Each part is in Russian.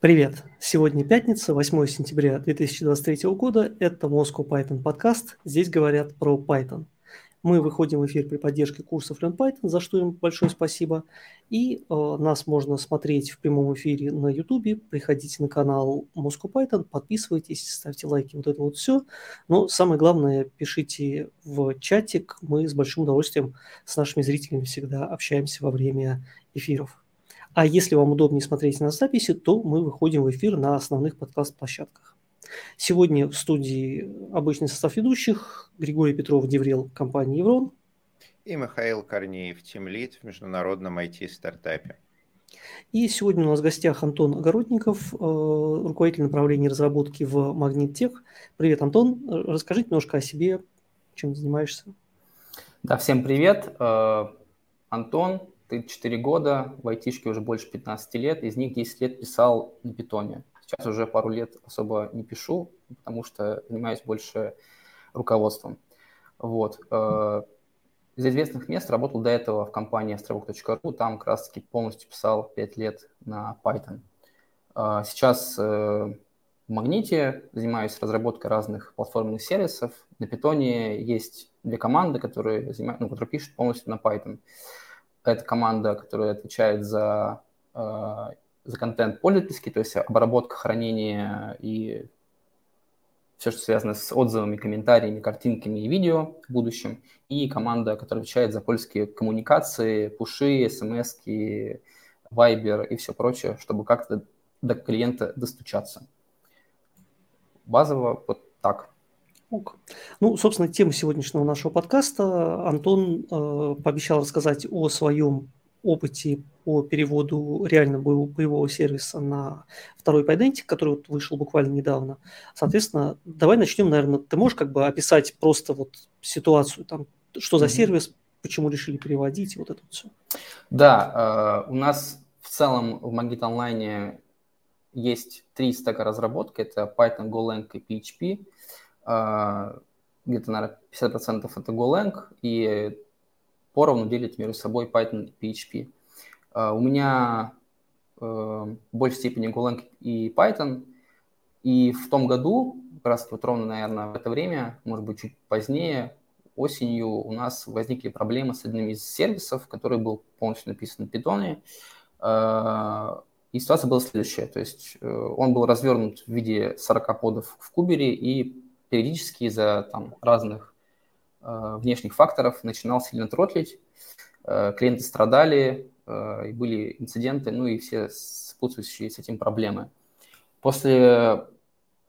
Привет! Сегодня пятница, 8 сентября 2023 года. Это Moscow Python подкаст. Здесь говорят про Python. Мы выходим в эфир при поддержке курсов Learn Python, за что им большое спасибо. И э, нас можно смотреть в прямом эфире на YouTube. Приходите на канал Moscow Python, подписывайтесь, ставьте лайки, вот это вот все. Но самое главное, пишите в чатик. Мы с большим удовольствием с нашими зрителями всегда общаемся во время эфиров. А если вам удобнее смотреть на записи, то мы выходим в эфир на основных подкаст-площадках. Сегодня в студии обычный состав ведущих Григорий Петров, Деврел, компания «Еврон». И Михаил Корнеев, тимлит в международном IT-стартапе. И сегодня у нас в гостях Антон Огородников, э, руководитель направления разработки в Магнит Тех. Привет, Антон. Расскажи немножко о себе, чем занимаешься. Да, всем привет. Э, Антон, ты 4 года, в айтишке уже больше 15 лет, из них 10 лет писал на питоне. Сейчас уже пару лет особо не пишу, потому что занимаюсь больше руководством. Вот. Э, из известных мест работал до этого в компании островок.ру, там как раз-таки полностью писал 5 лет на Python. Э, сейчас э, в Магните занимаюсь разработкой разных платформенных сервисов. На питоне есть две команды, которые, занимают, ну, которые пишут полностью на Python это команда, которая отвечает за, э, за контент пользовательский, то есть обработка, хранение и все, что связано с отзывами, комментариями, картинками и видео в будущем, и команда, которая отвечает за польские коммуникации, пуши, смс, вайбер и все прочее, чтобы как-то до клиента достучаться. Базово вот так. Ок. Ну, собственно, тема сегодняшнего нашего подкаста. Антон э, пообещал рассказать о своем опыте по переводу реально боевого сервиса на второй Pydantic, который вот вышел буквально недавно. Соответственно, давай начнем, наверное, ты можешь как бы описать просто вот ситуацию, там, что за mm-hmm. сервис, почему решили переводить, вот это все. Да, э, у нас в целом в Magit Online есть три стека разработки, это Python, Golang и PHP. А, где-то, наверное, 50% это Golang, и поровну делить между собой Python и PHP. А, у меня э, в большей степени Golang и Python, и в том году, как раз вот ровно, наверное, в это время, может быть, чуть позднее, осенью у нас возникли проблемы с одним из сервисов, который был полностью написан на Python. А, и ситуация была следующая. То есть э, он был развернут в виде 40 подов в кубере, и периодически из-за там, разных э, внешних факторов начинал сильно тротлить, э, клиенты страдали, э, и были инциденты, ну и все сопутствующие с этим проблемы. После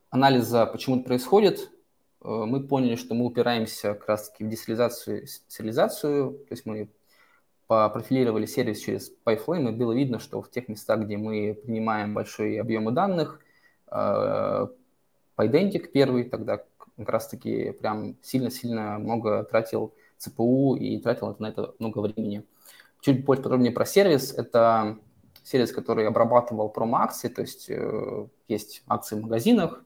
анализа, почему это происходит, э, мы поняли, что мы упираемся как раз-таки в десериализацию, сериализацию, то есть мы попрофилировали сервис через PyFlame, и было видно, что в тех местах, где мы принимаем большие объемы данных, э, PyDentic первый, тогда как раз-таки прям сильно-сильно много тратил ЦПУ и тратил на это много времени. Чуть больше подробнее про сервис. Это сервис, который обрабатывал промо-акции, то есть э, есть акции в магазинах,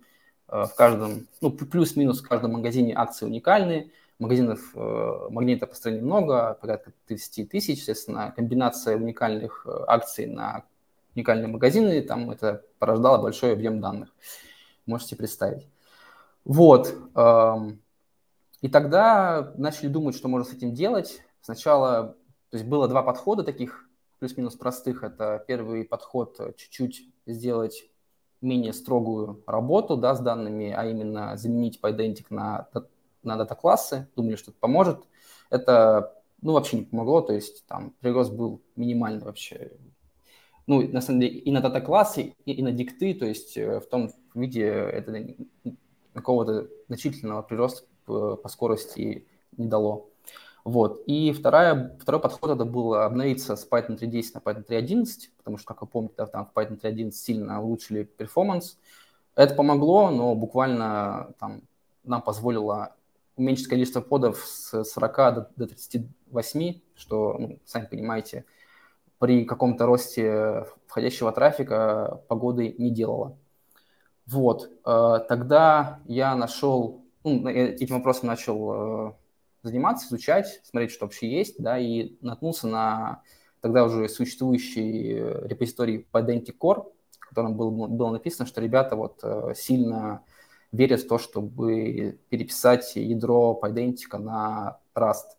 э, в каждом, ну, плюс-минус в каждом магазине акции уникальные, магазинов э, магнита по стране много, порядка 30 тысяч, естественно, комбинация уникальных э, акций на уникальные магазины, там это порождало большой объем данных. Можете представить. Вот. И тогда начали думать, что можно с этим делать. Сначала, то есть было два подхода таких плюс-минус простых. Это первый подход чуть-чуть сделать менее строгую работу да, с данными, а именно заменить PyDentic на, на дата-классы. Думали, что это поможет. Это ну, вообще не помогло, то есть там прирост был минимальный вообще. Ну, на самом деле, и на дата-классы, и, и на дикты, то есть э, в том виде это какого-то значительного прироста по, по скорости не дало. Вот. И вторая, второй подход это был обновиться с Python 3.10 на Python 3.11, потому что, как вы помните, там в Python 3.11 сильно улучшили перформанс. Это помогло, но буквально там, нам позволило уменьшить количество подов с 40 до, до 38, что, ну, сами понимаете, при каком-то росте входящего трафика погоды не делало. Вот, э, тогда я нашел, ну, этим вопросом начал э, заниматься, изучать, смотреть, что вообще есть, да, и наткнулся на тогда уже существующий репозиторий Pydantic Core, котором было, было написано, что ребята вот сильно верят в то, чтобы переписать ядро Pydantic на Rust.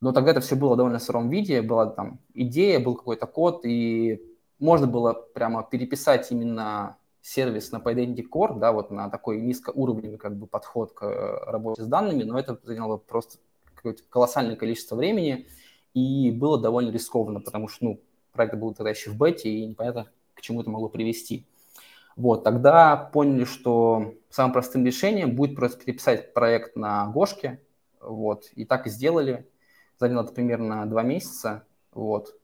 Но тогда это все было довольно в сыром виде, была там идея, был какой-то код, и можно было прямо переписать именно сервис на Pydantic Core, да, вот на такой низкоуровневый как бы подход к э, работе с данными, но это заняло просто какое-то колоссальное количество времени и было довольно рискованно, потому что, ну, проект был тогда еще в бете, и непонятно, к чему это могло привести. Вот, тогда поняли, что самым простым решением будет просто переписать проект на Гошке, вот, и так и сделали. Заняло это примерно два месяца, вот.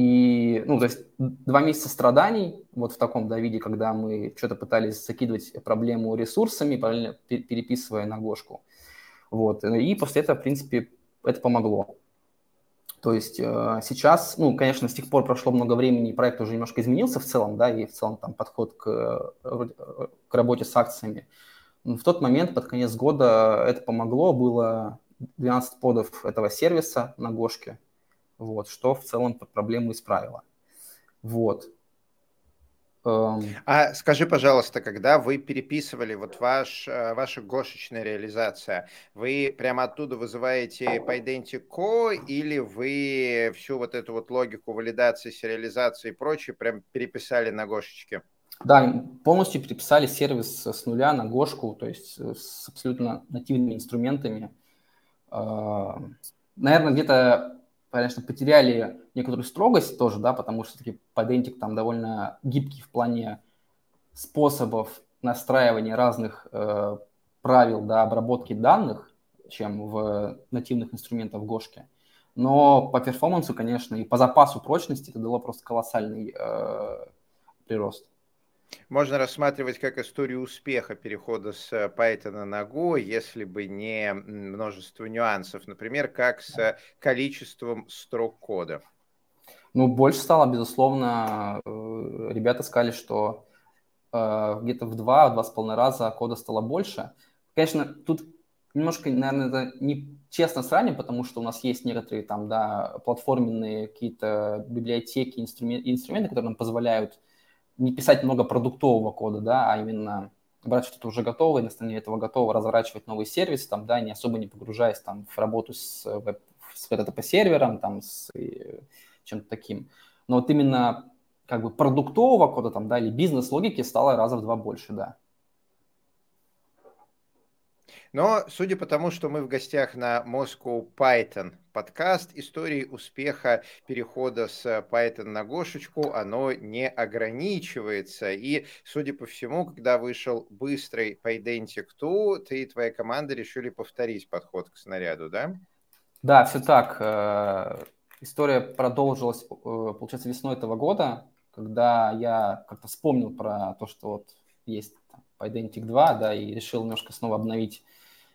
Э, и, ну, то есть два месяца страданий вот в таком да, виде, когда мы что-то пытались закидывать проблему ресурсами, параллельно переписывая на Гошку. Вот. И после этого, в принципе, это помогло. То есть э, сейчас, ну, конечно, с тех пор прошло много времени, проект уже немножко изменился в целом, да, и в целом там подход к, к работе с акциями. Но в тот момент, под конец года, это помогло, было 12 подов этого сервиса на Гошке, вот, что в целом проблему исправило. Вот. Эм. А скажи, пожалуйста, когда вы переписывали вот ваш, э, ваша гошечная реализация, вы прямо оттуда вызываете Pydantic или вы всю вот эту вот логику валидации, сериализации и прочее прям переписали на гошечке? Да, полностью переписали сервис с нуля на Гошку, то есть с абсолютно нативными инструментами. Эм, Наверное, где-то конечно, потеряли некоторую строгость тоже, да, потому что таки Pydantic там довольно гибкий в плане способов настраивания разных э, правил да, обработки данных, чем в нативных инструментах Гошки. Но по перформансу, конечно, и по запасу прочности это дало просто колоссальный э, прирост. Можно рассматривать как историю успеха перехода с э, Python на Go, если бы не множество нюансов, например, как с количеством строк кода. Ну, больше стало, безусловно. Э, ребята сказали, что э, где-то в два, два с половиной раза кода стало больше. Конечно, тут немножко, наверное, это не честно сравним, потому что у нас есть некоторые там, да, платформенные какие-то библиотеки, инструменты, инструменты, которые нам позволяют не писать много продуктового кода, да, а именно брать что-то уже готовое, на основании этого готово разворачивать новый сервис, там, да, не особо не погружаясь там в работу с, веб, с HTTP-сервером, там, с чем-то таким. Но вот именно как бы продуктового кода там, да, или бизнес-логики стало раза в два больше, да. Но судя по тому, что мы в гостях на Moscow Python подкаст, истории успеха перехода с Python на Гошечку, оно не ограничивается. И, судя по всему, когда вышел быстрый Pydantic 2, ты и твоя команда решили повторить подход к снаряду, да? Да, все так. Э, история продолжилась, э, получается, весной этого года, когда я как-то вспомнил про то, что вот есть Pydantic 2, да, и решил немножко снова обновить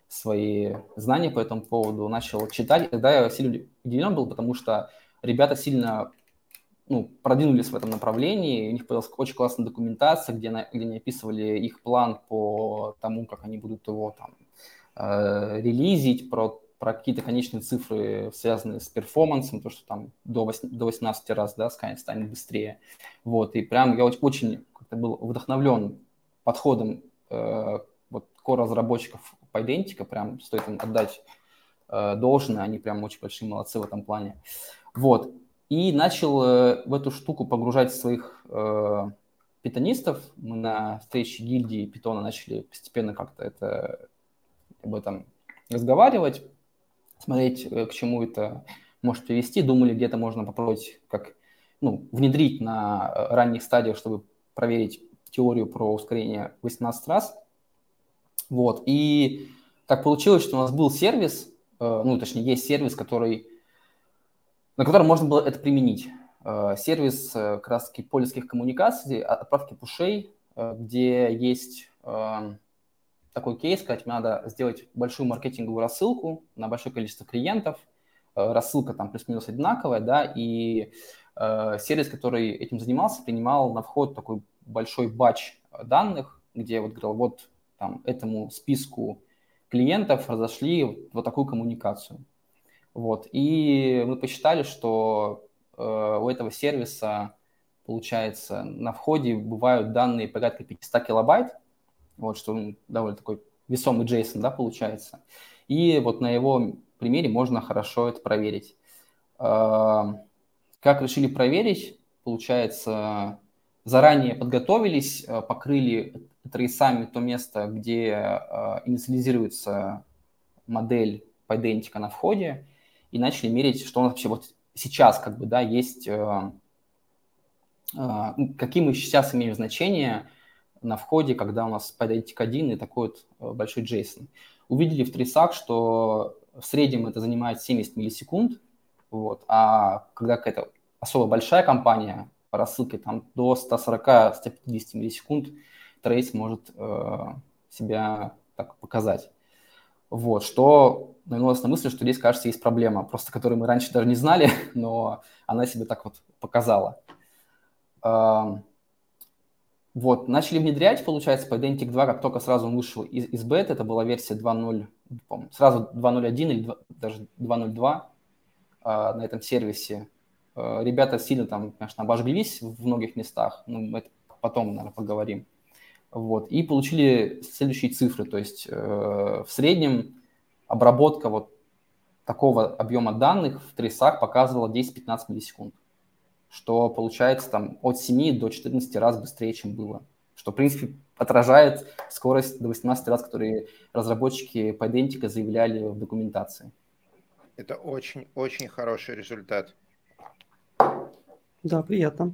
свои знания по этому поводу, начал читать. Тогда я сильно удивлен был, потому что ребята сильно ну, продвинулись в этом направлении, у них появилась очень классная документация, где, на, где они описывали их план по тому, как они будут его там э, релизить, про, про какие-то конечные цифры, связанные с перформансом, то, что там до, 8, до 18 раз, да, станет, станет быстрее. Вот, и прям я очень как-то был вдохновлен подходом э, вот core-разработчиков Pydantic, прям стоит им отдать э, должное, они прям очень большие молодцы в этом плане. Вот, и начал э, в эту штуку погружать своих э, питонистов. Мы на встрече гильдии питона начали постепенно как-то это, об этом разговаривать, смотреть, э, к чему это может привести. Думали, где-то можно попробовать как ну, внедрить на э, ранних стадиях, чтобы проверить теорию про ускорение 18 раз. Вот. И так получилось, что у нас был сервис, э, ну, точнее, есть сервис, который, на котором можно было это применить. Э, сервис э, как раз-таки польских коммуникаций, отправки пушей, где есть такой кейс, сказать, надо сделать большую маркетинговую рассылку на большое количество клиентов, рассылка там плюс-минус одинаковая, да, и сервис, который этим занимался, принимал на вход такой большой батч данных, где вот говорил, вот там этому списку клиентов разошли вот такую коммуникацию. Вот. И мы посчитали, что у этого сервиса, получается, на входе бывают данные порядка 500 килобайт, вот, что ну, довольно такой весомый JSON, да, получается. И вот на его примере можно хорошо это проверить. Как решили проверить? Получается, заранее подготовились, покрыли трейсами то место, где инициализируется модель по идентика на входе, и начали мерить, что у нас вообще вот сейчас как бы, да, есть, какие мы сейчас имеем значения на входе, когда у нас Pydantic 1 и такой вот э, большой JSON. Увидели в трейсах, что в среднем это занимает 70 миллисекунд, вот, а когда какая-то особо большая компания по рассылке там до 140-150 миллисекунд трейс может э, себя так показать. Вот, что навело на мысль, что здесь, кажется, есть проблема, просто которую мы раньше даже не знали, но она себе так вот показала. Вот, начали внедрять, получается, по Identic 2, как только сразу он вышел из, из бета, это была версия 2.0, сразу 2.01 или 2, даже 2.02 а, на этом сервисе. А, ребята сильно там, конечно, обожглись в многих местах, но мы это потом, наверное, поговорим. Вот, и получили следующие цифры, то есть э, в среднем обработка вот такого объема данных в трейсах показывала 10-15 миллисекунд что получается там от 7 до 14 раз быстрее, чем было. Что, в принципе, отражает скорость до 18 раз, которые разработчики по идентика заявляли в документации. Это очень-очень хороший результат. Да, приятно.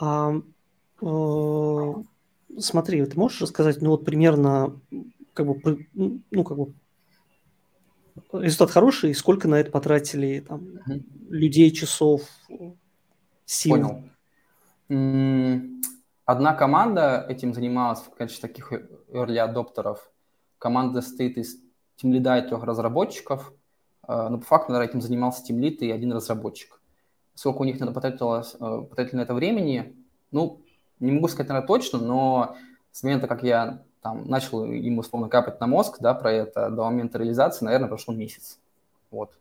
А, э, смотри, ты можешь рассказать, ну вот примерно, как бы, ну как бы результат хороший, сколько на это потратили там угу. людей, часов, сил. Понял. Одна команда этим занималась в качестве таких early адоптеров. Команда состоит из тимлида и трех разработчиков, э, но по факту, наверное, этим занимался тимлид и один разработчик. Сколько у них надо потратилось, э, потратили на это времени, ну, не могу сказать, наверное, точно, но с момента, как я там начал ему условно капать на мозг, да, про это, до момента реализации, наверное, прошел месяц. Вот.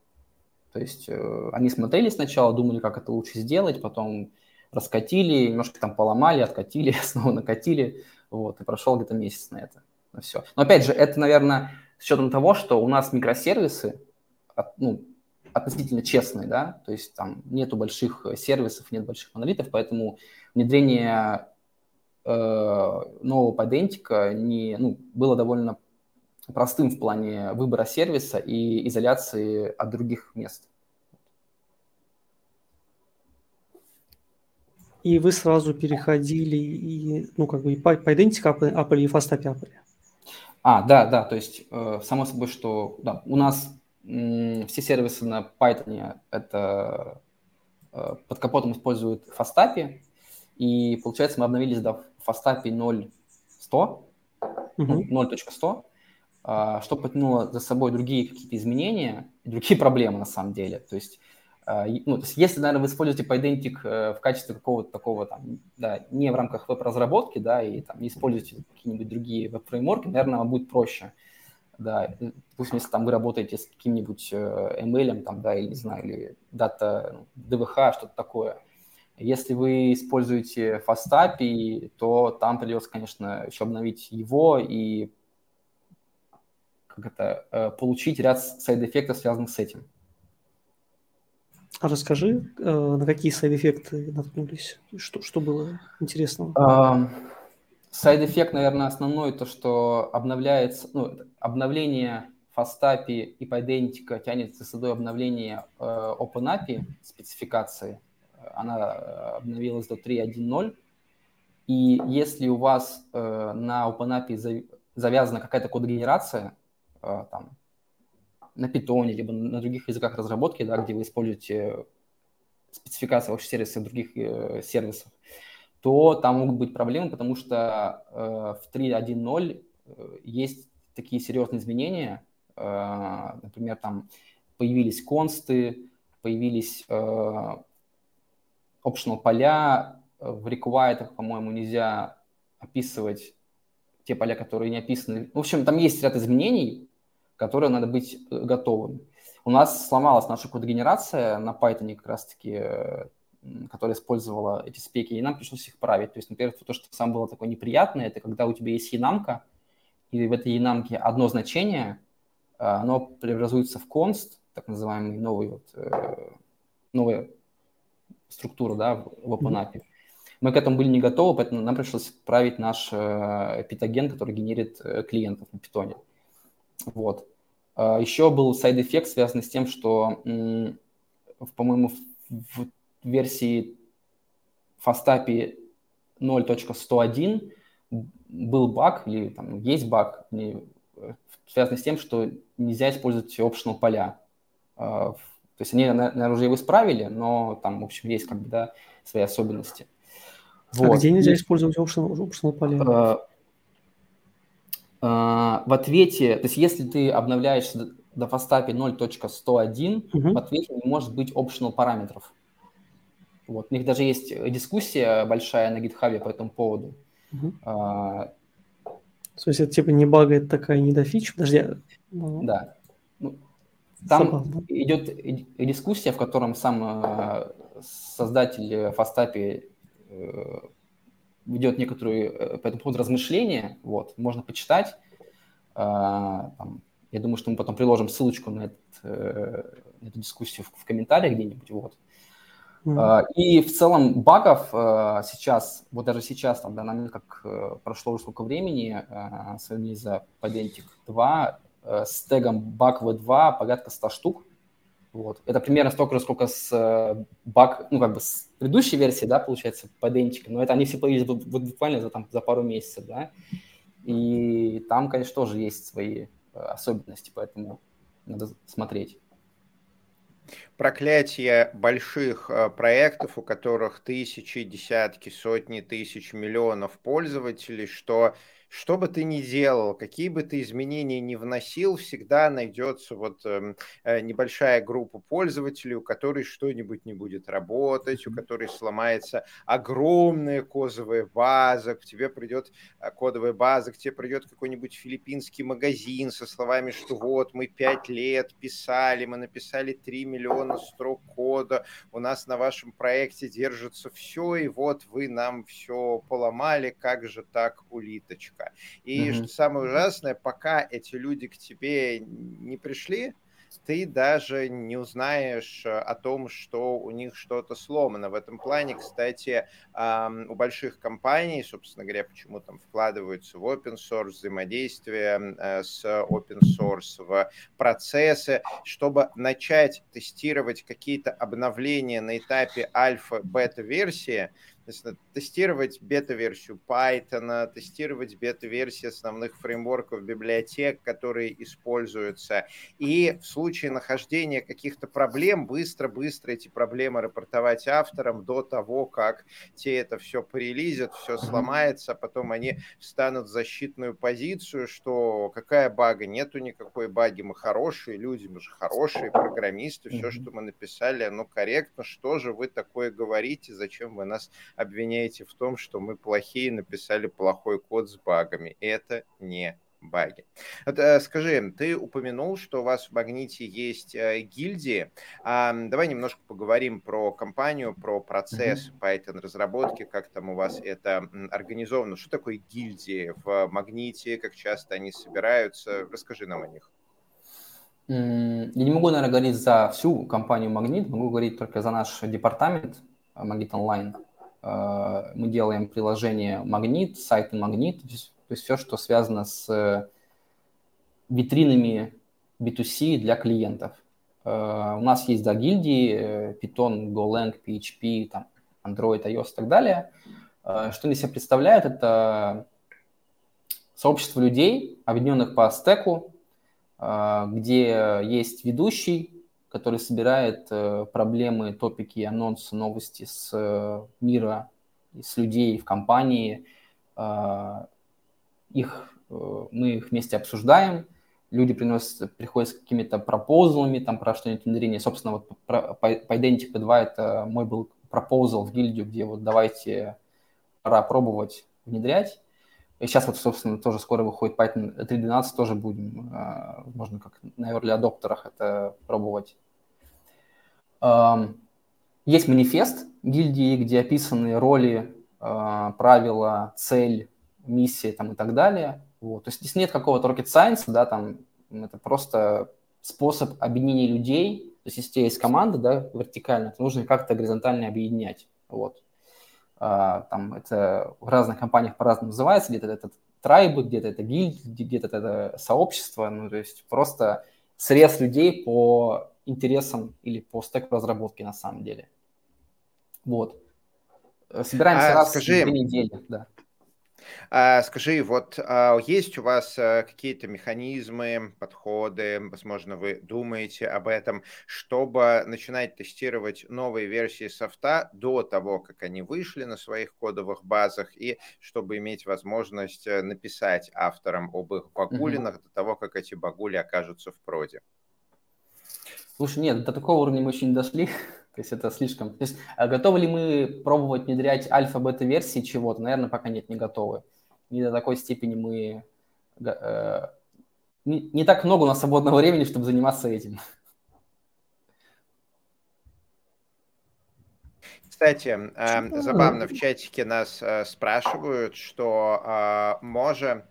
То есть э, они смотрели сначала, думали, как это лучше сделать, потом раскатили, немножко там поломали, откатили, снова накатили, вот, и прошел где-то месяц на это, на все. Но опять же, это, наверное, с учетом того, что у нас микросервисы, ну, относительно честные, да, то есть там нету больших сервисов, нет больших монолитов, поэтому внедрение э, нового подентика не, ну, было довольно простым в плане выбора сервиса и изоляции от других мест. И вы сразу переходили и, ну, как бы и по, по Apple и FastAPI Apple. А, да, да, то есть, э, само собой, что да, у нас все сервисы на Python это э, под капотом используют FastAPI, и получается мы обновились до FastAPI 0.100, uh-huh. 0.100, а, что потянуло за собой другие какие-то изменения, другие проблемы на самом деле. То есть, а, ну, то есть если, наверное, вы используете PyDentic э, в качестве какого-то такого, там, да, не в рамках веб-разработки, да, и там не используете какие-нибудь другие веб-фреймворки, наверное, вам будет проще. Да, допустим, если там вы работаете с каким-нибудь э, ML, там, да, или, не знаю, или дата, ну, что-то такое. Если вы используете FastAPI, то там придется, конечно, еще обновить его и как это, э, получить ряд сайд-эффектов, связанных с этим. А расскажи, э, на какие сайд-эффекты наткнулись? Что, что было интересного? Side effect, наверное, основной, то, что обновляется, ну, обновление FastAPI и Pydantic тянет за собой обновление э, OpenAPI спецификации. Она обновилась до 3.1.0. И если у вас на OpenAPI завязана какая-то кодогенерация, Э, там, на питоне, либо на других языках разработки, да, где вы используете спецификации ваших сервисов других э, сервисов, то там могут быть проблемы, потому что э, в 3.1.0 э, есть такие серьезные изменения. Э, например, там появились консты, появились э, optional поля, в required, по-моему, нельзя описывать те поля, которые не описаны. В общем, там есть ряд изменений, которые надо быть э, готовым. У нас сломалась наша кодогенерация на Python как раз-таки э, которая использовала эти спеки, и нам пришлось их править. То есть, например, то, что самое было такое неприятное, это когда у тебя есть янамка, и в этой янамке одно значение, оно преобразуется в const, так называемый новый вот, новая структура да, в OpenAPI. Мы к этому были не готовы, поэтому нам пришлось править наш э, питоген, который генерит э, клиентов на питоне. Вот. Э, еще был side effect, связанный с тем, что, по-моему, в версии FastAPI 0.101 был баг, или там есть баг, связанный с тем, что нельзя использовать optional поля. То есть они, наверное, уже его исправили, но там, в общем, есть как бы, да, свои особенности. Вот. А где нельзя использовать optional, optional поля? Э, э, в ответе, то есть если ты обновляешь до фастапе 0.101, угу. в ответе не может быть optional параметров. Вот. У них даже есть дискуссия большая на GitHub по этому поводу. Угу. А, то есть это типа не багает такая недофич? Подожди. Ну... Да. Ну, там Забавно. идет дискуссия, в котором сам э, создатель Фастапи Э, ведет некоторые э, по этому поводу размышления, вот, можно почитать. А, там, я думаю, что мы потом приложим ссылочку на, этот, э, на эту дискуссию в, в комментариях где-нибудь, вот. Mm-hmm. И в целом багов сейчас, вот даже сейчас, там, да, на как прошло уже сколько времени, сравнили за Pydantic 2, с тегом баг v2 порядка 100 штук, вот. Это примерно столько же, сколько с э, баг, ну, как бы с предыдущей версии, да, получается, поденчика, но это они все появились буквально за, там, за пару месяцев, да, и там, конечно, тоже есть свои э, особенности, поэтому надо смотреть. Проклятие больших э, проектов, у которых тысячи, десятки, сотни тысяч, миллионов пользователей, что что бы ты ни делал, какие бы ты изменения ни вносил, всегда найдется вот эм, э, небольшая группа пользователей, у которой что-нибудь не будет работать, у которой сломается огромная кодовая база, к тебе придет э, кодовая база, к тебе придет какой-нибудь филиппинский магазин со словами, что вот мы пять лет писали, мы написали 3 миллиона строк кода, у нас на вашем проекте держится все, и вот вы нам все поломали, как же так, улиточка? Человека. И mm-hmm. что самое ужасное, пока эти люди к тебе не пришли, ты даже не узнаешь э, о том, что у них что-то сломано. В этом плане, кстати, у больших компаний, собственно говоря, почему там вкладываются в open source, взаимодействие э, с open source, в процессы, чтобы начать тестировать какие-то обновления на этапе альфа-бета-версии, тестировать бета-версию Python, тестировать бета-версии основных фреймворков, библиотек, которые используются. И в случае нахождения каких-то проблем быстро-быстро эти проблемы рапортовать авторам до того, как те это все порелизят, все сломается, а потом они встанут в защитную позицию, что какая бага, нету никакой баги, мы хорошие люди, мы же хорошие программисты, все, что мы написали, оно корректно, что же вы такое говорите, зачем вы нас обвиняете в том, что мы плохие, написали плохой код с багами. Это не баги. Вот, э, скажи, ты упомянул, что у вас в Магните есть э, гильдии. А, давай немножко поговорим про компанию, про процесс mm-hmm. Python разработки, как там у вас это организовано. Что такое гильдии в Магните, как часто они собираются? Расскажи нам о них. Я не могу, наверное, говорить за всю компанию Магнит, могу говорить только за наш департамент Магнит Онлайн. Э, мы делаем приложение Магнит, сайты Магнит, то есть все, что связано с витринами B2C для клиентов. Э, у нас есть, да, гильдии, э, Python, GoLang, PHP, там, Android, iOS и так далее. Что они себя представляют? Это сообщество людей, объединенных по стеку, где есть ведущий, который собирает э, проблемы, топики, анонсы, новости с э, мира, с людей в компании. Э, их, мы их вместе обсуждаем, люди приносят, приходят с какими-то пропозалами там про что-нибудь внедрение. Собственно, вот по, по Identity 2 это мой был пропозал в гильдию, где вот давайте пора пробовать внедрять. И сейчас вот, собственно, тоже скоро выходит Python 3.12, тоже будем, можно как на early адоптерах это пробовать. Есть манифест гильдии, где описаны роли, э, правила, цель, миссия там, и так далее. Вот. То есть здесь нет какого-то rocket science, да, там это просто способ объединения людей. То есть если у тебя есть команда, да, вертикально, то нужно как-то горизонтально объединять. Вот. А, там это в разных компаниях по-разному называется, где-то это трайбы, где-то это гильд, где-то это сообщество, ну, то есть просто срез людей по интересам или по стеку разработки на самом деле. Вот. Собираемся а, раз скажи, в две недели, да. А, скажи, вот а, есть у вас а, какие-то механизмы, подходы, возможно, вы думаете об этом, чтобы начинать тестировать новые версии софта до того, как они вышли на своих кодовых базах, и чтобы иметь возможность э, написать авторам об их багулинах mm-hmm. до того, как эти багули окажутся в проде? Слушай, нет, до такого уровня мы еще не дошли. То есть это слишком... То есть а готовы ли мы пробовать внедрять альфа-бета-версии чего-то? Наверное, пока нет, не готовы. Не до такой степени мы... Э, не, не так много у нас свободного времени, чтобы заниматься этим. Кстати, э, забавно, в чатике нас э, спрашивают, что э, Може Э,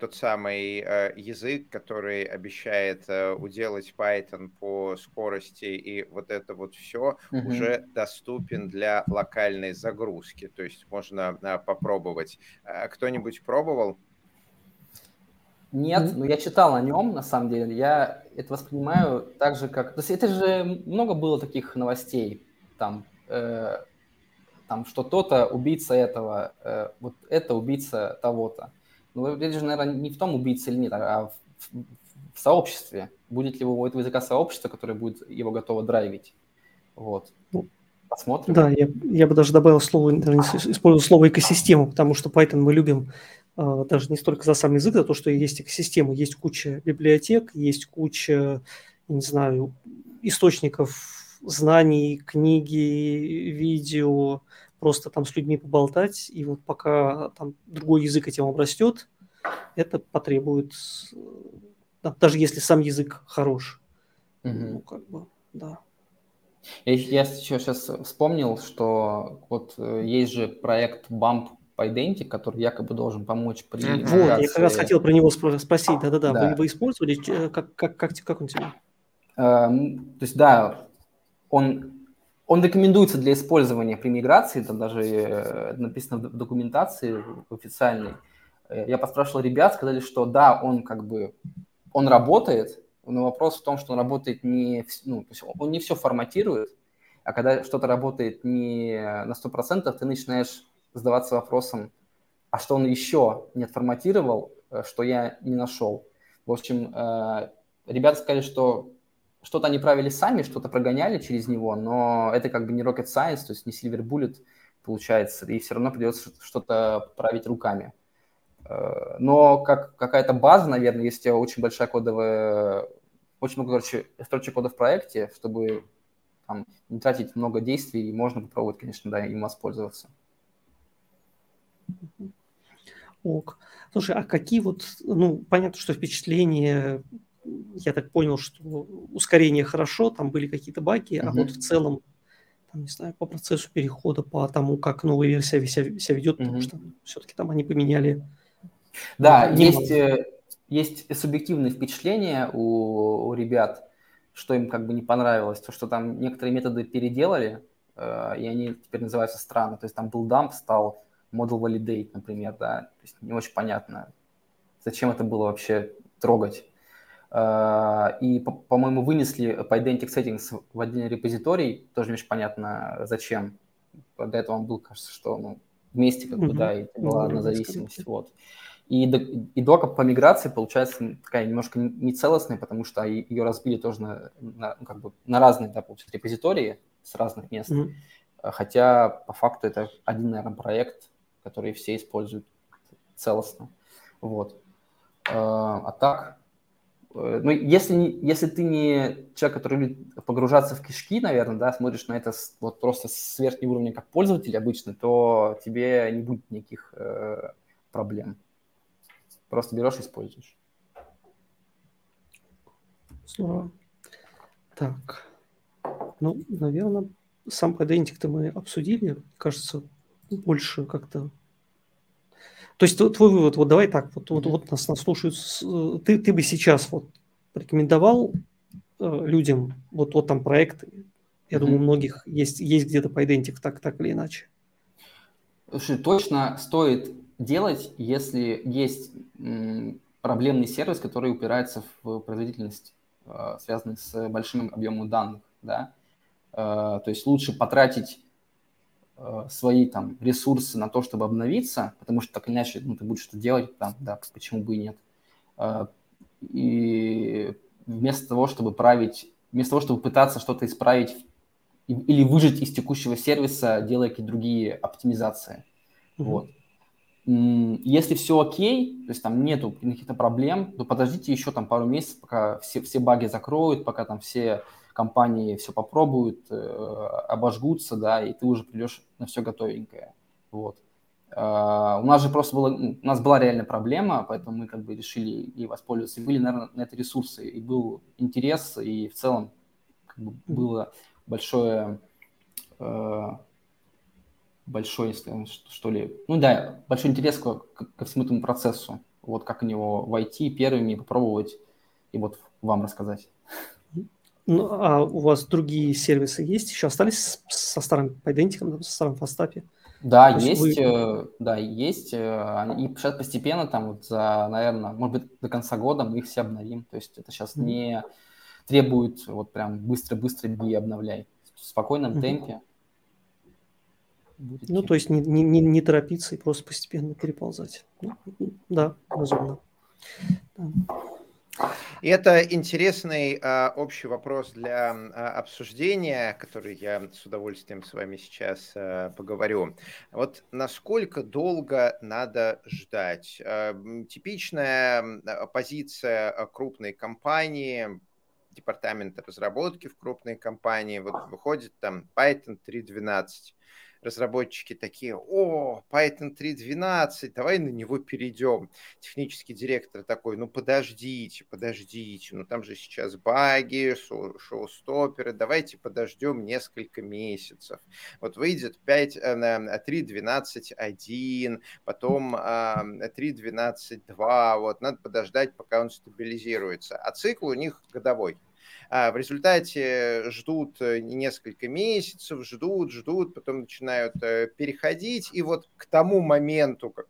тот самый э, язык, который обещает э, уделать Python по скорости и вот это вот все mm-hmm. уже доступен для локальной загрузки. То есть можно попробовать. Кто-нибудь пробовал? Нет, но я читал о нем, на самом деле. Я это воспринимаю так же, как... То есть это же много было таких новостей, там, э, там что то-то убийца этого, э, вот это убийца того-то. Ну, речь же, наверное, не в том, убийца или нет, а в, в, сообществе. Будет ли у этого языка сообщество, которое будет его готово драйвить. Вот. Ну, Посмотрим. Да, я, я бы даже добавил слово, использовал слово экосистема, потому что Python мы любим э, даже не столько за сам язык, за то, что есть экосистема, есть куча библиотек, есть куча, не знаю, источников знаний, книги, видео, просто там с людьми поболтать, и вот пока там другой язык этим обрастет, это потребует, да, даже если сам язык хорош. Угу. Ну, как бы, да. Я, я еще сейчас вспомнил, что вот э, есть же проект Bump Identity, который якобы должен помочь при Вот, я как раз хотел про него спросить. Да-да-да, да. Вы, вы использовали? Как, как, как, как он тебе? Эм, то есть, да, он он рекомендуется для использования при миграции, там даже э, написано в документации официальной. Э, я поспрашивал ребят, сказали, что да, он как бы, он работает, но вопрос в том, что он работает не, ну, он не все форматирует, а когда что-то работает не на 100%, ты начинаешь задаваться вопросом, а что он еще не отформатировал, э, что я не нашел. В общем, ребята сказали, что что-то они правили сами, что-то прогоняли через него, но это как бы не rocket science, то есть не silver bullet получается, и все равно придется что-то править руками. Э, но как какая-то база, наверное, если у тебя очень большая кодовая, очень много, короче, строчек кода в проекте, чтобы там, не тратить много действий, можно попробовать, конечно, да, им воспользоваться. Ок. Слушай, а какие вот, ну, понятно, что впечатления я так понял, что ускорение хорошо, там были какие-то баги, mm-hmm. а вот в целом, там, не знаю, по процессу перехода, по тому, как новая версия себя, себя ведет, mm-hmm. потому что все-таки там они поменяли. Да, ну, есть, э, есть субъективные впечатления у, у ребят, что им как бы не понравилось, то, что там некоторые методы переделали, э, и они теперь называются странно. То есть там был dump, стал model validate, например, да, то есть не очень понятно, зачем это было вообще трогать. А, и, по-моему, вынесли по Identity Settings в один репозиторий, тоже не очень понятно, зачем. До этого он был, кажется, что ну, вместе как бы, да, и была одна зависимость. Вот. И, и дока по миграции получается такая немножко нецелостная, потому что ее разбили тоже на, на, ну, как бы на разные, да, получается, репозитории с разных мест. Mm-hmm. Хотя по факту это один, наверное, проект, который все используют целостно. Вот. А, а так, Э, ну, если, если ты не человек, который любит погружаться в кишки, наверное, да, смотришь на это вот просто с верхнего уровня как пользователь обычно, то тебе не будет никаких э, проблем. Просто берешь и используешь. Здорово. Так. Ну, наверное, сам Identity мы обсудили, кажется, больше как-то то есть твой вывод, вот давай так, вот, вот, вот нас, нас слушают, ты, ты бы сейчас вот рекомендовал э, людям вот, вот там проекты, я mm-hmm. думаю, у многих есть, есть где-то по идентик так, так или иначе. Слушай, точно стоит делать, если есть м, проблемный сервис, который упирается в производительность, э, связанный с большим объемом данных, да, э, то есть лучше потратить Э, свои там ресурсы на то, чтобы обновиться, потому что так или иначе ну, ты будешь что делать, там, да, почему бы и нет. Э, и вместо того, чтобы править, вместо того, чтобы пытаться что-то исправить или выжить из текущего сервиса, делая какие-то другие оптимизации. Mm-hmm. Вот. Если все окей, то есть там нету каких-то проблем, то подождите еще там пару месяцев, пока все, все баги закроют, пока там все компании все попробуют, э, обожгутся, да, и ты уже придешь на все готовенькое. Вот. Uh, у нас же просто было, у нас была реальная проблема, поэтому мы как бы решили и воспользоваться. И были, наверное, на это ресурсы, и был интерес, и в целом как бы было большое, uh, большой, что ли, ну да, большой интерес ко, ко всему этому процессу. Вот как в него войти первыми, попробовать и вот вам рассказать. Ну, а у вас другие сервисы есть? Еще остались со старым идентиком, со старым фастапе? Да, есть, вы... Э, да, есть. Э, и сейчас постепенно, там, вот за, наверное, может быть, до конца года мы их все обновим. То есть это сейчас mm-hmm. не требует вот прям быстро-быстро беги обновляй. В спокойном mm-hmm. темпе. Будет ну, то есть не, не, не торопиться и просто постепенно переползать. Ну, да, разумно. Да. И это интересный а, общий вопрос для а, обсуждения, который я с удовольствием с вами сейчас а, поговорю. Вот насколько долго надо ждать? А, типичная позиция а, крупной компании, департамента разработки в крупной компании, вот выходит там Python 3.12 разработчики такие, о, Python 3.12, давай на него перейдем. Технический директор такой, ну подождите, подождите, ну там же сейчас баги, шоу-стоперы, давайте подождем несколько месяцев. Вот выйдет 5, 3.12.1, потом 3.12.2, вот надо подождать, пока он стабилизируется. А цикл у них годовой. А в результате ждут э, несколько месяцев, ждут, ждут, потом начинают э, переходить. И вот к тому моменту, как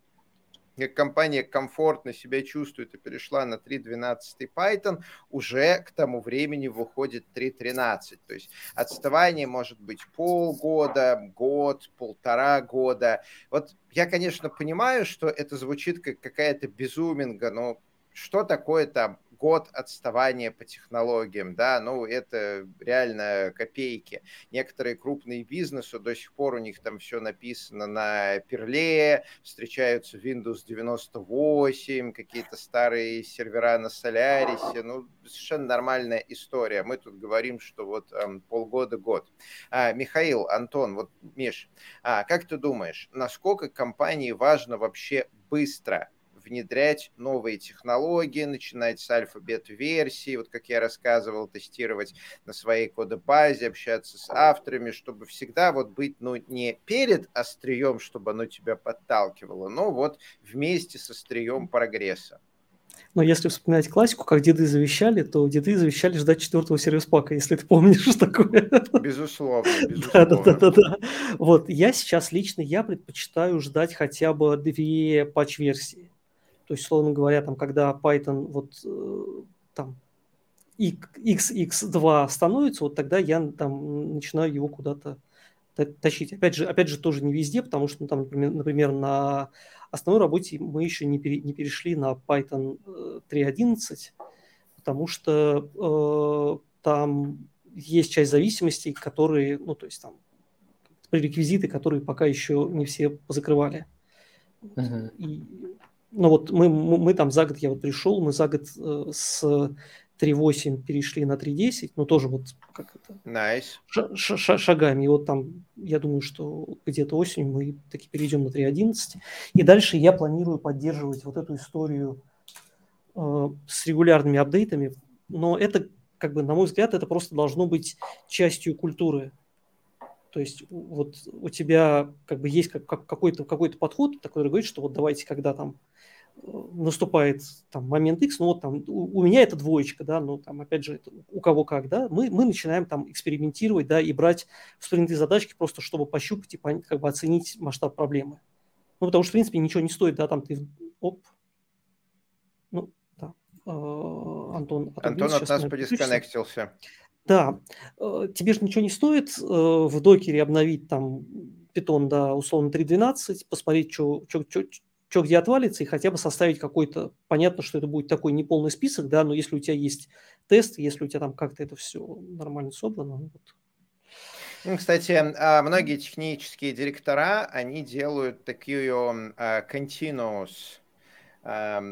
компания комфортно себя чувствует и перешла на 3.12 Python, уже к тому времени выходит 3.13. То есть отставание может быть полгода, год, полтора года. Вот я, конечно, понимаю, что это звучит как какая-то безуминга, но что такое там год отставания по технологиям, да, ну, это реально копейки. Некоторые крупные бизнесы, до сих пор у них там все написано на перле, встречаются Windows 98, какие-то старые сервера на Solaris, ну, совершенно нормальная история. Мы тут говорим, что вот эм, полгода-год. А, Михаил, Антон, вот, Миш, а, как ты думаешь, насколько компании важно вообще быстро внедрять новые технологии, начинать с альфа-бета-версии, вот как я рассказывал, тестировать на своей кодобазе, общаться с авторами, чтобы всегда вот быть, ну, не перед острием, чтобы оно тебя подталкивало, но вот вместе с острием прогресса. Но если вспоминать классику, как деды завещали, то деды завещали ждать четвертого сервис-пака, если ты помнишь, что такое. Безусловно, безусловно. Да, да, да, да. Вот, я сейчас лично, я предпочитаю ждать хотя бы две патч-версии. То есть, условно говоря, там, когда Python вот э, там XX2 становится, вот тогда я там начинаю его куда-то тащить. Опять же, опять же, тоже не везде, потому что, ну, там, например, например, на основной работе мы еще не, пере, не перешли на Python 3.11, э, потому что э, там есть часть зависимостей, которые, ну, то есть там пререквизиты, которые пока еще не все закрывали. Uh-huh. И ну вот мы, мы там за год, я вот пришел, мы за год э, с 3.8 перешли на 3.10, но тоже вот как это... Nice. Ш, ш, шагами. И вот там, я думаю, что где-то осенью мы таки перейдем на 3.11. И дальше я планирую поддерживать вот эту историю э, с регулярными апдейтами. Но это, как бы, на мой взгляд, это просто должно быть частью культуры. То есть вот у тебя как бы есть как, как, какой-то какой подход, который говорит, что вот давайте, когда там наступает там момент X, ну вот там у, у меня это двоечка, да, ну там опять же у кого как, да, мы, мы начинаем там экспериментировать, да, и брать в спринты задачки просто, чтобы пощупать и понять, как бы оценить масштаб проблемы. Ну, потому что, в принципе, ничего не стоит, да, там ты, оп, ну, да, э, Антон. Антон от нас подисконнектился. Да, э, тебе же ничего не стоит э, в докере обновить там питон до условно 3.12, посмотреть, что где отвалится, и хотя бы составить какой-то, понятно, что это будет такой неполный список, да, но если у тебя есть тест, если у тебя там как-то это все нормально собрано, ну вот. Ну, кстати, а, многие технические директора, они делают такую а, continuous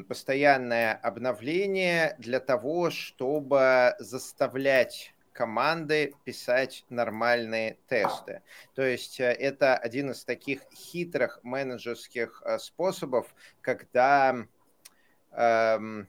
постоянное обновление для того, чтобы заставлять команды писать нормальные тесты. То есть э, это один из таких хитрых менеджерских э, способов, когда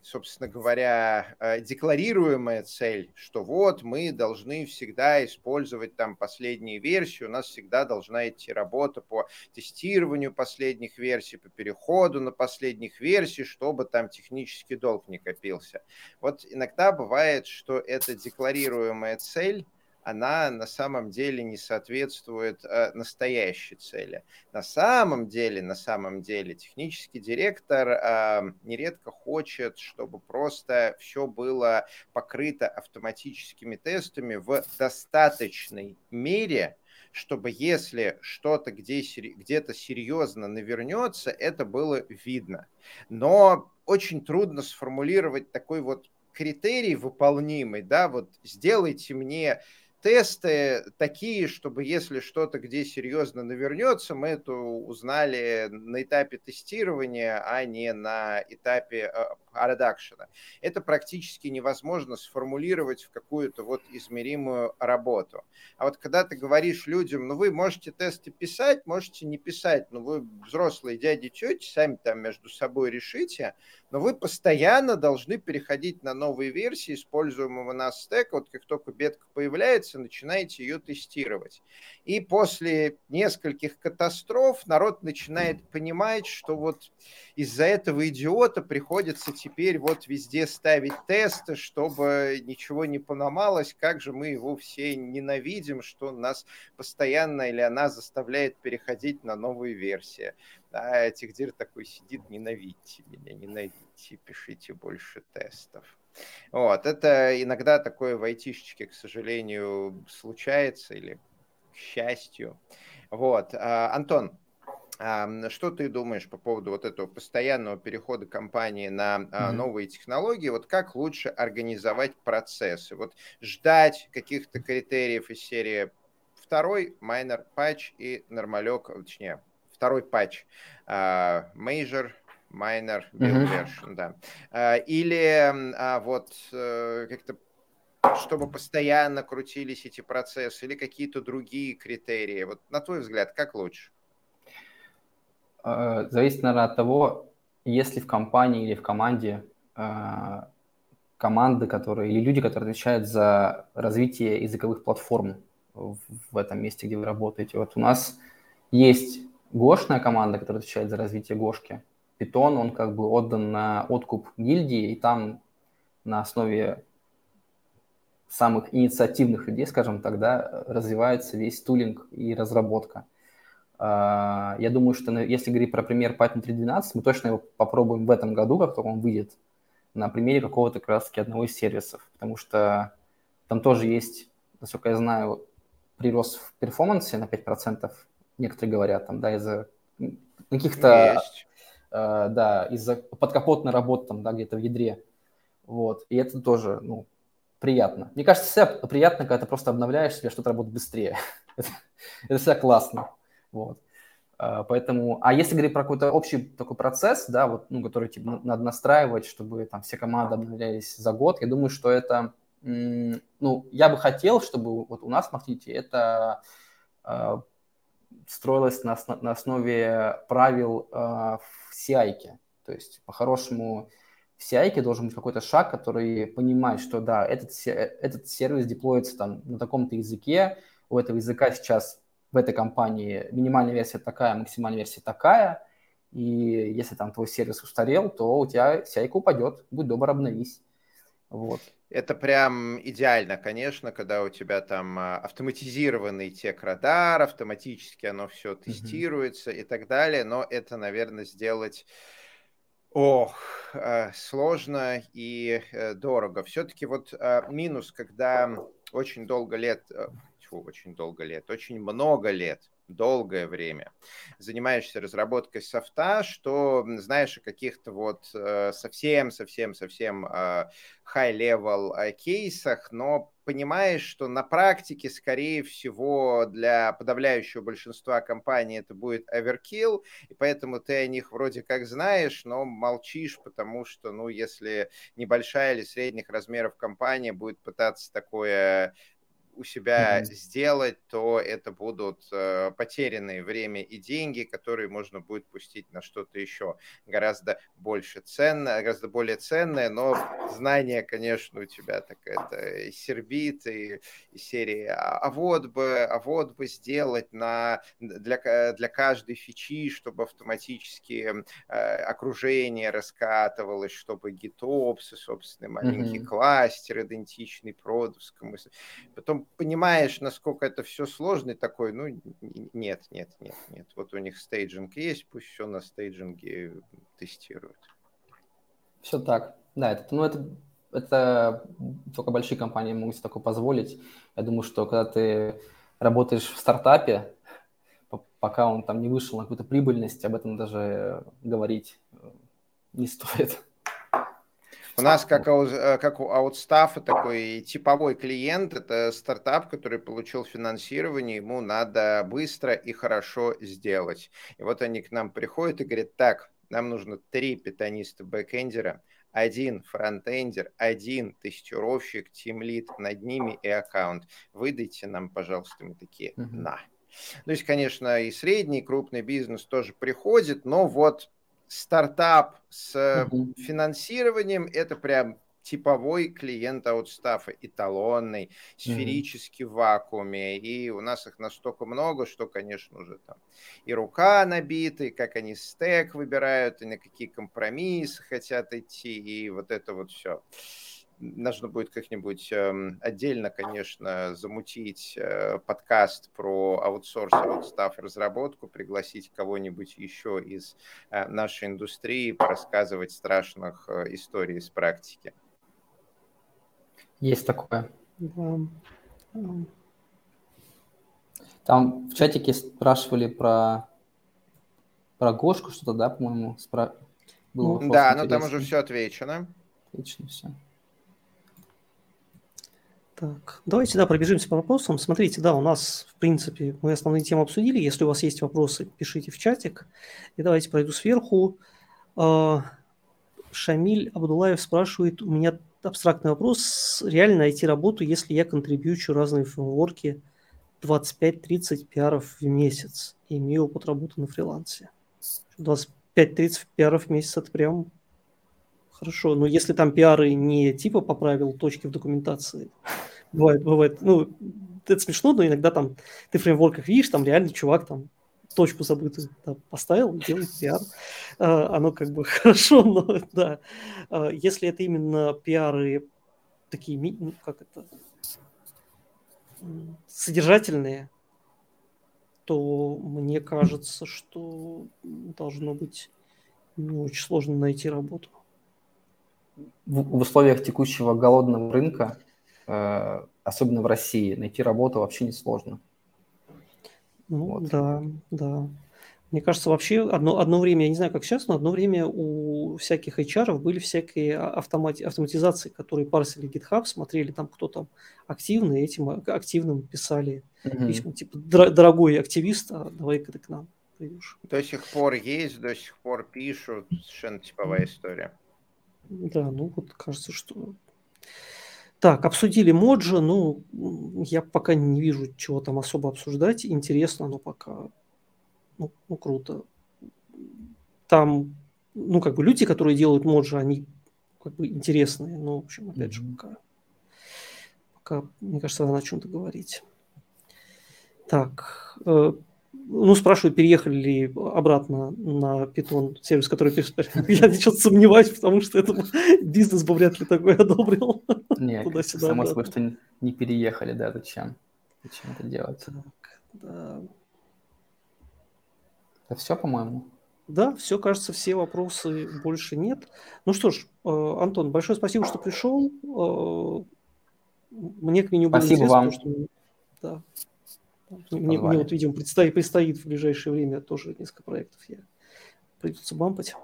собственно говоря, э, декларируемая цель, что вот мы должны всегда использовать там последние версии, у нас всегда должна идти работа по тестированию последних версий, по переходу на последних версий, чтобы там технический долг не копился. Вот иногда бывает, что эта декларируемая цель она на самом деле не соответствует э, настоящей цели. На самом деле, на самом деле, технический директор э, нередко хочет, чтобы просто все было покрыто автоматическими тестами в достаточной мере, чтобы если что-то где, где-то серьезно навернется, это было видно. Но очень трудно сформулировать такой вот критерий выполнимый, да, вот сделайте мне тесты такие, чтобы если что-то где серьезно навернется, мы это узнали на этапе тестирования, а не на этапе. Э, это практически невозможно сформулировать в какую-то вот измеримую работу. А вот когда ты говоришь людям, ну вы можете тесты писать, можете не писать, ну вы взрослые дяди, тети, сами там между собой решите, но вы постоянно должны переходить на новые версии используемого нас стека. Вот как только бетка появляется, начинаете ее тестировать. И после нескольких катастроф народ начинает понимать, что вот из-за этого идиота приходится теперь вот везде ставить тесты, чтобы ничего не поломалось, как же мы его все ненавидим, что нас постоянно или она заставляет переходить на новые версии. А Техдир такой сидит, ненавидьте меня, ненавидьте, пишите больше тестов. Вот, это иногда такое в айтишечке, к сожалению, случается или к счастью. Вот, а, Антон, что ты думаешь по поводу вот этого постоянного перехода компании на mm-hmm. новые технологии? Вот как лучше организовать процессы? Вот ждать каких-то критериев из серии второй майнер патч и нормалек, точнее, второй патч build mm-hmm. version, да. Uh, или uh, вот uh, как-то чтобы постоянно крутились эти процессы или какие-то другие критерии. Вот на твой взгляд, как лучше? Э, зависит, наверное, от того, есть ли в компании или в команде э, команды, которые, или люди, которые отвечают за развитие языковых платформ в этом месте, где вы работаете. Вот у нас есть гошная команда, которая отвечает за развитие гошки. Python, он как бы отдан на откуп гильдии, и там на основе самых инициативных людей, скажем так, да, развивается весь тулинг и разработка. А, я думаю, что если говорить про пример Python 3.12, мы точно его попробуем в этом году, как только он выйдет, на примере какого-то как раз-таки одного из сервисов, потому что там тоже есть, насколько я знаю, прирост в перформансе на 5%, некоторые говорят, там, да, из-за каких-то, э, да, из-за подкапотной работы там, да, где-то в ядре, вот, и это тоже, ну, приятно. Мне кажется, всегда приятно, когда ты просто обновляешь себе, что-то работает быстрее. это, это всегда классно. Вот. А, поэтому, а если говорить про какой-то общий такой процесс, да, вот, ну, который типа надо настраивать, чтобы там все команды обновлялись за год, я думаю, что это, ну, я бы хотел, чтобы вот у нас, смотрите, это строилось на, на основе правил э, в CI. То есть, по-хорошему, в CI должен быть какой-то шаг, который понимает, что да, этот, этот сервис деплоится там на таком-то языке, у этого языка сейчас в этой компании минимальная версия такая, максимальная версия такая, и если там твой сервис устарел, то у тебя сяйка упадет, будь добр, обновись. Вот. Это прям идеально, конечно, когда у тебя там а, автоматизированный тек-радар, автоматически оно все тестируется mm-hmm. и так далее, но это, наверное, сделать Ох, а, сложно и э, дорого. Все-таки вот а, минус, когда очень долго лет, э, очень долго лет, очень много лет долгое время. Занимаешься разработкой софта, что знаешь о каких-то вот совсем-совсем-совсем э, high-level э, кейсах, но понимаешь, что на практике, скорее всего, для подавляющего большинства компаний это будет overkill, и поэтому ты о них вроде как знаешь, но молчишь, потому что, ну, если небольшая или средних размеров компания будет пытаться такое у себя mm-hmm. сделать, то это будут э, потерянные время и деньги, которые можно будет пустить на что-то еще гораздо больше ценное, гораздо более ценное, но знание, конечно, у тебя так это сербит и, и серии, а, а вот бы, а вот бы сделать на, для, для каждой фичи, чтобы автоматически э, окружение раскатывалось, чтобы GitOps, собственно, маленький mm-hmm. кластер идентичный продовскому. Потом понимаешь, насколько это все сложно, и такой, ну, нет, нет, нет, нет. Вот у них стейджинг есть, пусть все на стейджинге тестируют. Все так. Да, это, ну, это, это только большие компании могут себе такое позволить. Я думаю, что когда ты работаешь в стартапе, пока он там не вышел на какую-то прибыльность, об этом даже говорить не стоит. У нас, как, э, как у аутстафа, такой типовой клиент, это стартап, который получил финансирование, ему надо быстро и хорошо сделать. И вот они к нам приходят и говорят, так, нам нужно три питаниста-бэкэндера, один фронтендер, один тестировщик, тимлит, над ними и аккаунт. Выдайте нам, пожалуйста, мы такие, на. То есть, конечно, и средний, и крупный бизнес тоже приходит, но вот стартап с угу. финансированием, это прям типовой клиент аутстафа, эталонный, сферически mm в вакууме. И у нас их настолько много, что, конечно, уже там и рука набита, и как они стек выбирают, и на какие компромиссы хотят идти, и вот это вот все нужно будет как-нибудь эм, отдельно, конечно, замутить э, подкаст про аутсорс, аутстаф разработку, пригласить кого-нибудь еще из э, нашей индустрии, рассказывать страшных э, историй из практики. Есть такое. Там в чатике спрашивали про, про Гошку что-то, да, по-моему? Спра... Было да, но там уже все отвечено. Отлично, все. Так, давайте, да, пробежимся по вопросам. Смотрите, да, у нас, в принципе, мы основные темы обсудили. Если у вас есть вопросы, пишите в чатик. И давайте пройду сверху. А, Шамиль Абдулаев спрашивает, у меня абстрактный вопрос, реально найти работу, если я контрибьючу разные фреймворки 25-30 пиаров в месяц и имею опыт работы на фрилансе. 25-30 пиаров в месяц – это прям Хорошо, но если там пиары не типа поправил точки в документации, бывает, бывает, ну, это смешно, но иногда там ты в фреймворках видишь, там реально чувак там точку забытую да, поставил, делает пиар. А, оно как бы хорошо, но да. А, если это именно пиары такие, ну, как это, содержательные, то мне кажется, что должно быть не очень сложно найти работу в, в условиях текущего голодного рынка, особенно в России, найти работу вообще не сложно. Ну, вот. Да, да. Мне кажется, вообще одно, одно время, я не знаю, как сейчас, но одно время у всяких HR были всякие автомати, автоматизации, которые парсили GitHub, смотрели там, кто там активный, этим активным писали mm-hmm. письма, типа, дорогой активист, а давай-ка ты к нам придешь. До сих пор есть, до сих пор пишут, совершенно типовая история. Да, ну вот кажется, что... Так, обсудили Моджа, ну, я пока не вижу, чего там особо обсуждать. Интересно, но пока, ну, ну круто. Там, ну, как бы люди, которые делают Моджа, они как бы интересные, но, в общем, опять же, пока, пока мне кажется, надо о чем-то говорить. Так, э, ну, спрашивают, переехали ли обратно на Python сервис, который пишет. Я что-то сомневаюсь, потому что это бизнес бы вряд ли такой одобрил. Нет, само собой, что не переехали, да, зачем? Зачем это делать? Так, да. Это все, по-моему? Да, все, кажется, все вопросы больше нет. Ну что ж, э, Антон, большое спасибо, что пришел. Э, мне к меню было Спасибо интересно, вам. Что, да, мне, мне вот, видимо, предстоит, предстоит в ближайшее время тоже несколько проектов. Я придется бампать.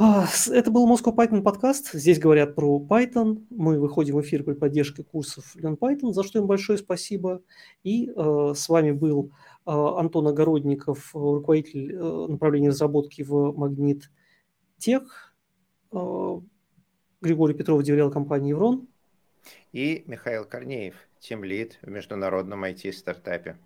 А, это был Moscow Python подкаст. Здесь говорят про Python. Мы выходим в эфир при поддержке курсов Learn Python, за что им большое спасибо. И э, с вами был э, Антон Огородников, руководитель э, направления разработки в Магнит Тех. Э, Григорий Петров, доверял компании Еврон. И Михаил Корнеев, тимлид в международном IT-стартапе.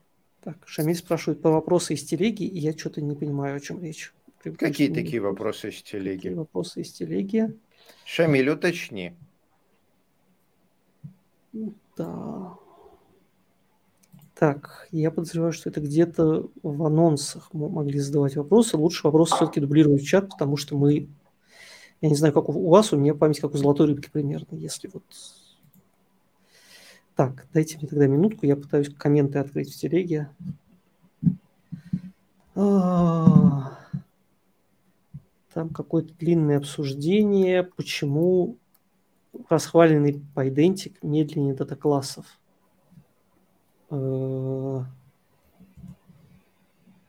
Так, Шамиль спрашивает по вопросу из телеги, и я что-то не понимаю, о чем речь. Какие такие вопросы из телеги? Какие вопросы из телеги? Шамиль, уточни. Да. Так, я подозреваю, что это где-то в анонсах мы могли задавать вопросы. Лучше вопросы все-таки дублировать в чат, потому что мы... Я не знаю, как у вас, у меня память как у золотой рыбки примерно, если вот так, дайте мне тогда минутку, я пытаюсь комменты открыть в телеге. А, там какое-то длинное обсуждение, почему расхваленный пайдентик медленнее дата-классов. А.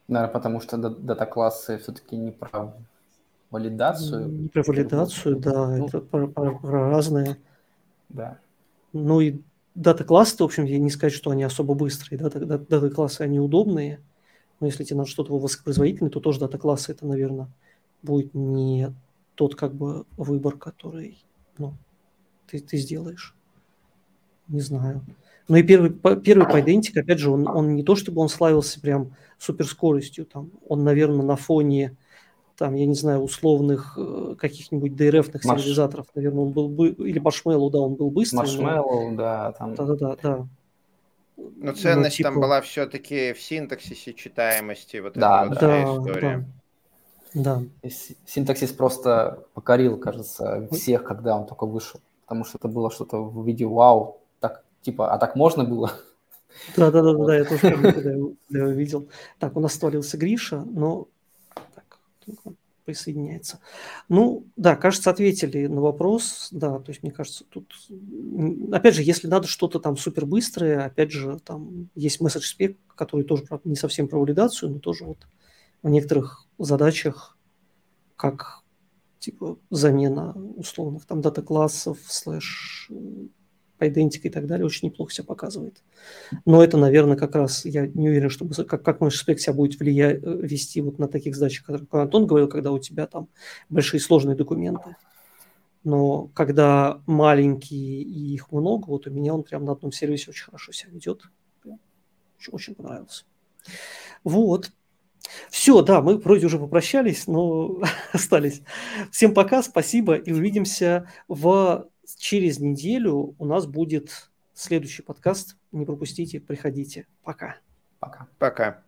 Наверное, потому что дата-классы все-таки не про валидацию. Не про валидацию, да, ну, это про, про, про разные. Да. Ну и дата-классы, в общем, я не сказать, что они особо быстрые. Да? Дата-классы, они удобные. Но если тебе надо что-то воспроизводительное, то тоже дата-классы это, наверное, будет не тот как бы выбор, который ну, ты, ты сделаешь. Не знаю. Ну и первый, первый Pydantic, опять же, он, он не то, чтобы он славился прям суперскоростью, там, он, наверное, на фоне там, я не знаю, условных э, каких-нибудь DRF-ных Маш... сериализаторов, наверное, он был бы, или Marshmallow, да, он был быстрый. Marshmallow, но... да, там. Да-да-да, да. Но ценность ну, типа... там была все-таки в синтаксисе читаемости, вот да, эта да, история. Да. да. Синтаксис просто покорил, кажется, всех, когда он только вышел, потому что это было что-то в виде вау, так, типа, а так можно было? Да, да, да, да, я тоже помню, когда я его видел. Так, у нас столился Гриша, но присоединяется. Ну, да, кажется, ответили на вопрос. Да, то есть, мне кажется, тут... Опять же, если надо что-то там супер быстрое, опять же, там есть message spec, который тоже, правда, не совсем про валидацию, но тоже вот в некоторых задачах, как типа замена условных там дата-классов, слэш идентика и так далее, очень неплохо себя показывает. Но это, наверное, как раз, я не уверен, что как, как наш спек себя будет влиять, э, вести вот на таких задачах, которые Антон говорил, когда у тебя там большие сложные документы. Но когда маленькие и их много, вот у меня он прям на одном сервисе очень хорошо себя ведет. Очень, очень понравился. Вот. Все, да, мы вроде уже попрощались, но остались. Всем пока, спасибо, и увидимся в через неделю у нас будет следующий подкаст. Не пропустите, приходите. Пока. Пока. Пока.